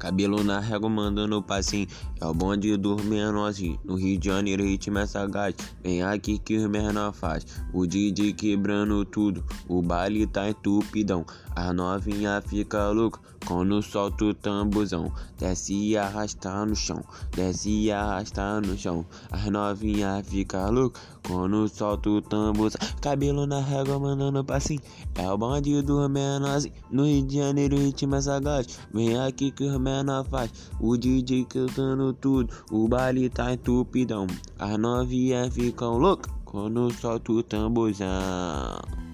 Cabelo na régua mandando passinho. É o bonde dos menorzinhos. No Rio de Janeiro, ritmo é sagaz. Vem aqui que os menor faz. O DJ quebrando tudo. O baile tá entupidão. As novinha fica louca quando solta o tambuzão. Desce e arrasta no chão. Desce e arrasta no chão. As novinha fica louca quando solta o tambuzão. Cabelo na régua mandando passinho. É o bonde dos menorzinhos. No Rio de Janeiro, ritmo é sagaz. Vem aqui que os menor faz. O DJ cantando tudo, o baile tá entupidão. As novinhas ficam loucas quando solta o tamborzão.